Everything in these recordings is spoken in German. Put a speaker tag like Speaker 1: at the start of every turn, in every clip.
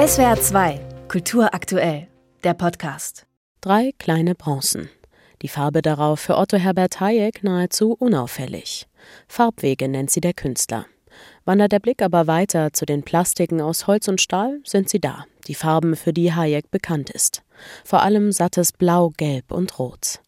Speaker 1: SWR 2, Kultur aktuell, der Podcast.
Speaker 2: Drei kleine Bronzen. Die Farbe darauf für Otto Herbert Hayek nahezu unauffällig. Farbwege nennt sie der Künstler. Wandert der Blick aber weiter zu den Plastiken aus Holz und Stahl, sind sie da, die Farben, für die Hayek bekannt ist. Vor allem sattes Blau, Gelb und Rot.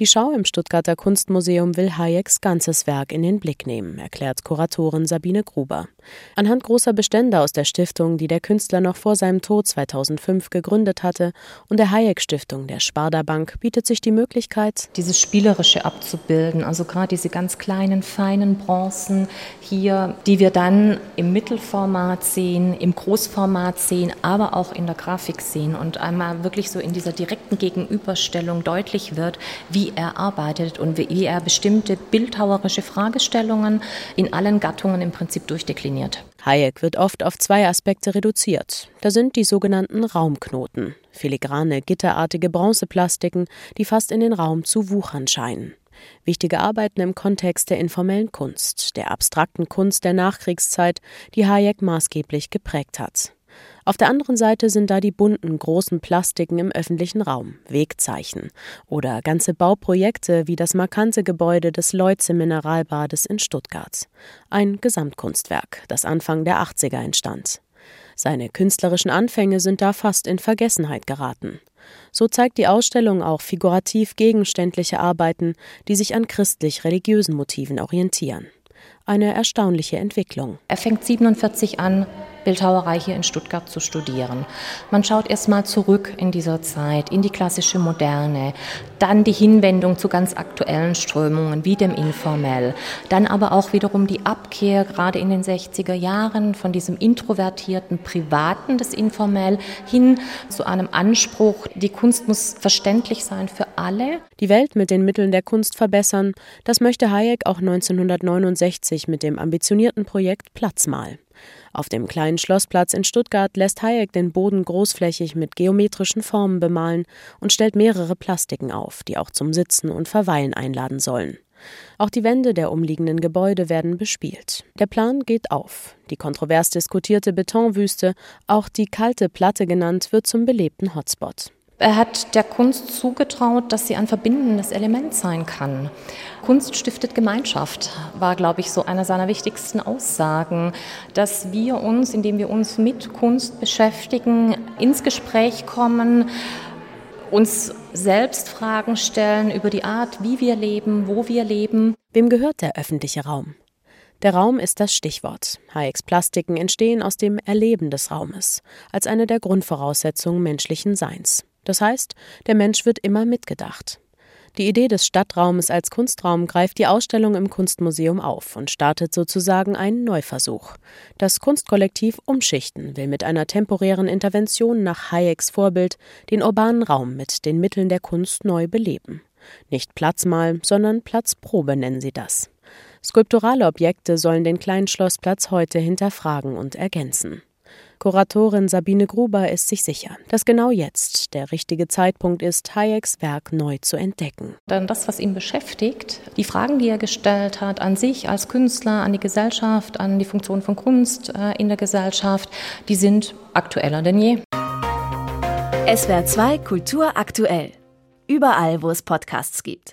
Speaker 2: Die Schau im Stuttgarter Kunstmuseum will Hayeks ganzes Werk in den Blick nehmen, erklärt Kuratorin Sabine Gruber. Anhand großer Bestände aus der Stiftung, die der Künstler noch vor seinem Tod 2005 gegründet hatte, und der Hayek-Stiftung der Sparda Bank bietet sich die Möglichkeit,
Speaker 3: dieses Spielerische abzubilden, also gerade diese ganz kleinen, feinen Bronzen hier, die wir dann im Mittelformat sehen, im Großformat sehen, aber auch in der Grafik sehen und einmal wirklich so in dieser direkten Gegenüberstellung deutlich wird, wie er arbeitet und wie er bestimmte bildhauerische Fragestellungen in allen Gattungen im Prinzip durchdekliniert.
Speaker 2: Hayek wird oft auf zwei Aspekte reduziert. Da sind die sogenannten Raumknoten, filigrane, gitterartige Bronzeplastiken, die fast in den Raum zu wuchern scheinen. Wichtige Arbeiten im Kontext der informellen Kunst, der abstrakten Kunst der Nachkriegszeit, die Hayek maßgeblich geprägt hat. Auf der anderen Seite sind da die bunten, großen Plastiken im öffentlichen Raum, Wegzeichen oder ganze Bauprojekte wie das markante Gebäude des Leutze Mineralbades in Stuttgart. Ein Gesamtkunstwerk, das Anfang der 80er entstand. Seine künstlerischen Anfänge sind da fast in Vergessenheit geraten. So zeigt die Ausstellung auch figurativ gegenständliche Arbeiten, die sich an christlich-religiösen Motiven orientieren. Eine erstaunliche Entwicklung.
Speaker 3: Er fängt 47 an, Bildhauerei hier in Stuttgart zu studieren. Man schaut erstmal zurück in dieser Zeit, in die klassische Moderne, dann die Hinwendung zu ganz aktuellen Strömungen wie dem Informell, dann aber auch wiederum die Abkehr gerade in den 60er Jahren von diesem introvertierten Privaten des Informell hin zu einem Anspruch, die Kunst muss verständlich sein für alle.
Speaker 2: Die Welt mit den Mitteln der Kunst verbessern, das möchte Hayek auch 1969 mit dem ambitionierten Projekt Platzmal. Auf dem kleinen Schlossplatz in Stuttgart lässt Hayek den Boden großflächig mit geometrischen Formen bemalen und stellt mehrere Plastiken auf, die auch zum Sitzen und Verweilen einladen sollen. Auch die Wände der umliegenden Gebäude werden bespielt. Der Plan geht auf. Die kontrovers diskutierte Betonwüste, auch die kalte Platte genannt, wird zum belebten Hotspot.
Speaker 3: Er hat der Kunst zugetraut, dass sie ein verbindendes Element sein kann. Kunst stiftet Gemeinschaft, war, glaube ich, so einer seiner wichtigsten Aussagen, dass wir uns, indem wir uns mit Kunst beschäftigen, ins Gespräch kommen, uns selbst Fragen stellen über die Art, wie wir leben, wo wir leben.
Speaker 2: Wem gehört der öffentliche Raum? Der Raum ist das Stichwort. Hayeks Plastiken entstehen aus dem Erleben des Raumes, als eine der Grundvoraussetzungen menschlichen Seins. Das heißt, der Mensch wird immer mitgedacht. Die Idee des Stadtraumes als Kunstraum greift die Ausstellung im Kunstmuseum auf und startet sozusagen einen Neuversuch. Das Kunstkollektiv Umschichten will mit einer temporären Intervention nach Hayeks Vorbild den urbanen Raum mit den Mitteln der Kunst neu beleben. Nicht Platzmal, sondern Platzprobe nennen sie das. Skulpturale Objekte sollen den kleinen Schlossplatz heute hinterfragen und ergänzen. Kuratorin Sabine Gruber ist sich sicher, dass genau jetzt der richtige Zeitpunkt ist, Hayeks Werk neu zu entdecken.
Speaker 3: Dann das, was ihn beschäftigt, die Fragen, die er gestellt hat an sich als Künstler, an die Gesellschaft, an die Funktion von Kunst äh, in der Gesellschaft, die sind aktueller denn je.
Speaker 1: SWR 2 Kultur aktuell. Überall, wo es Podcasts gibt.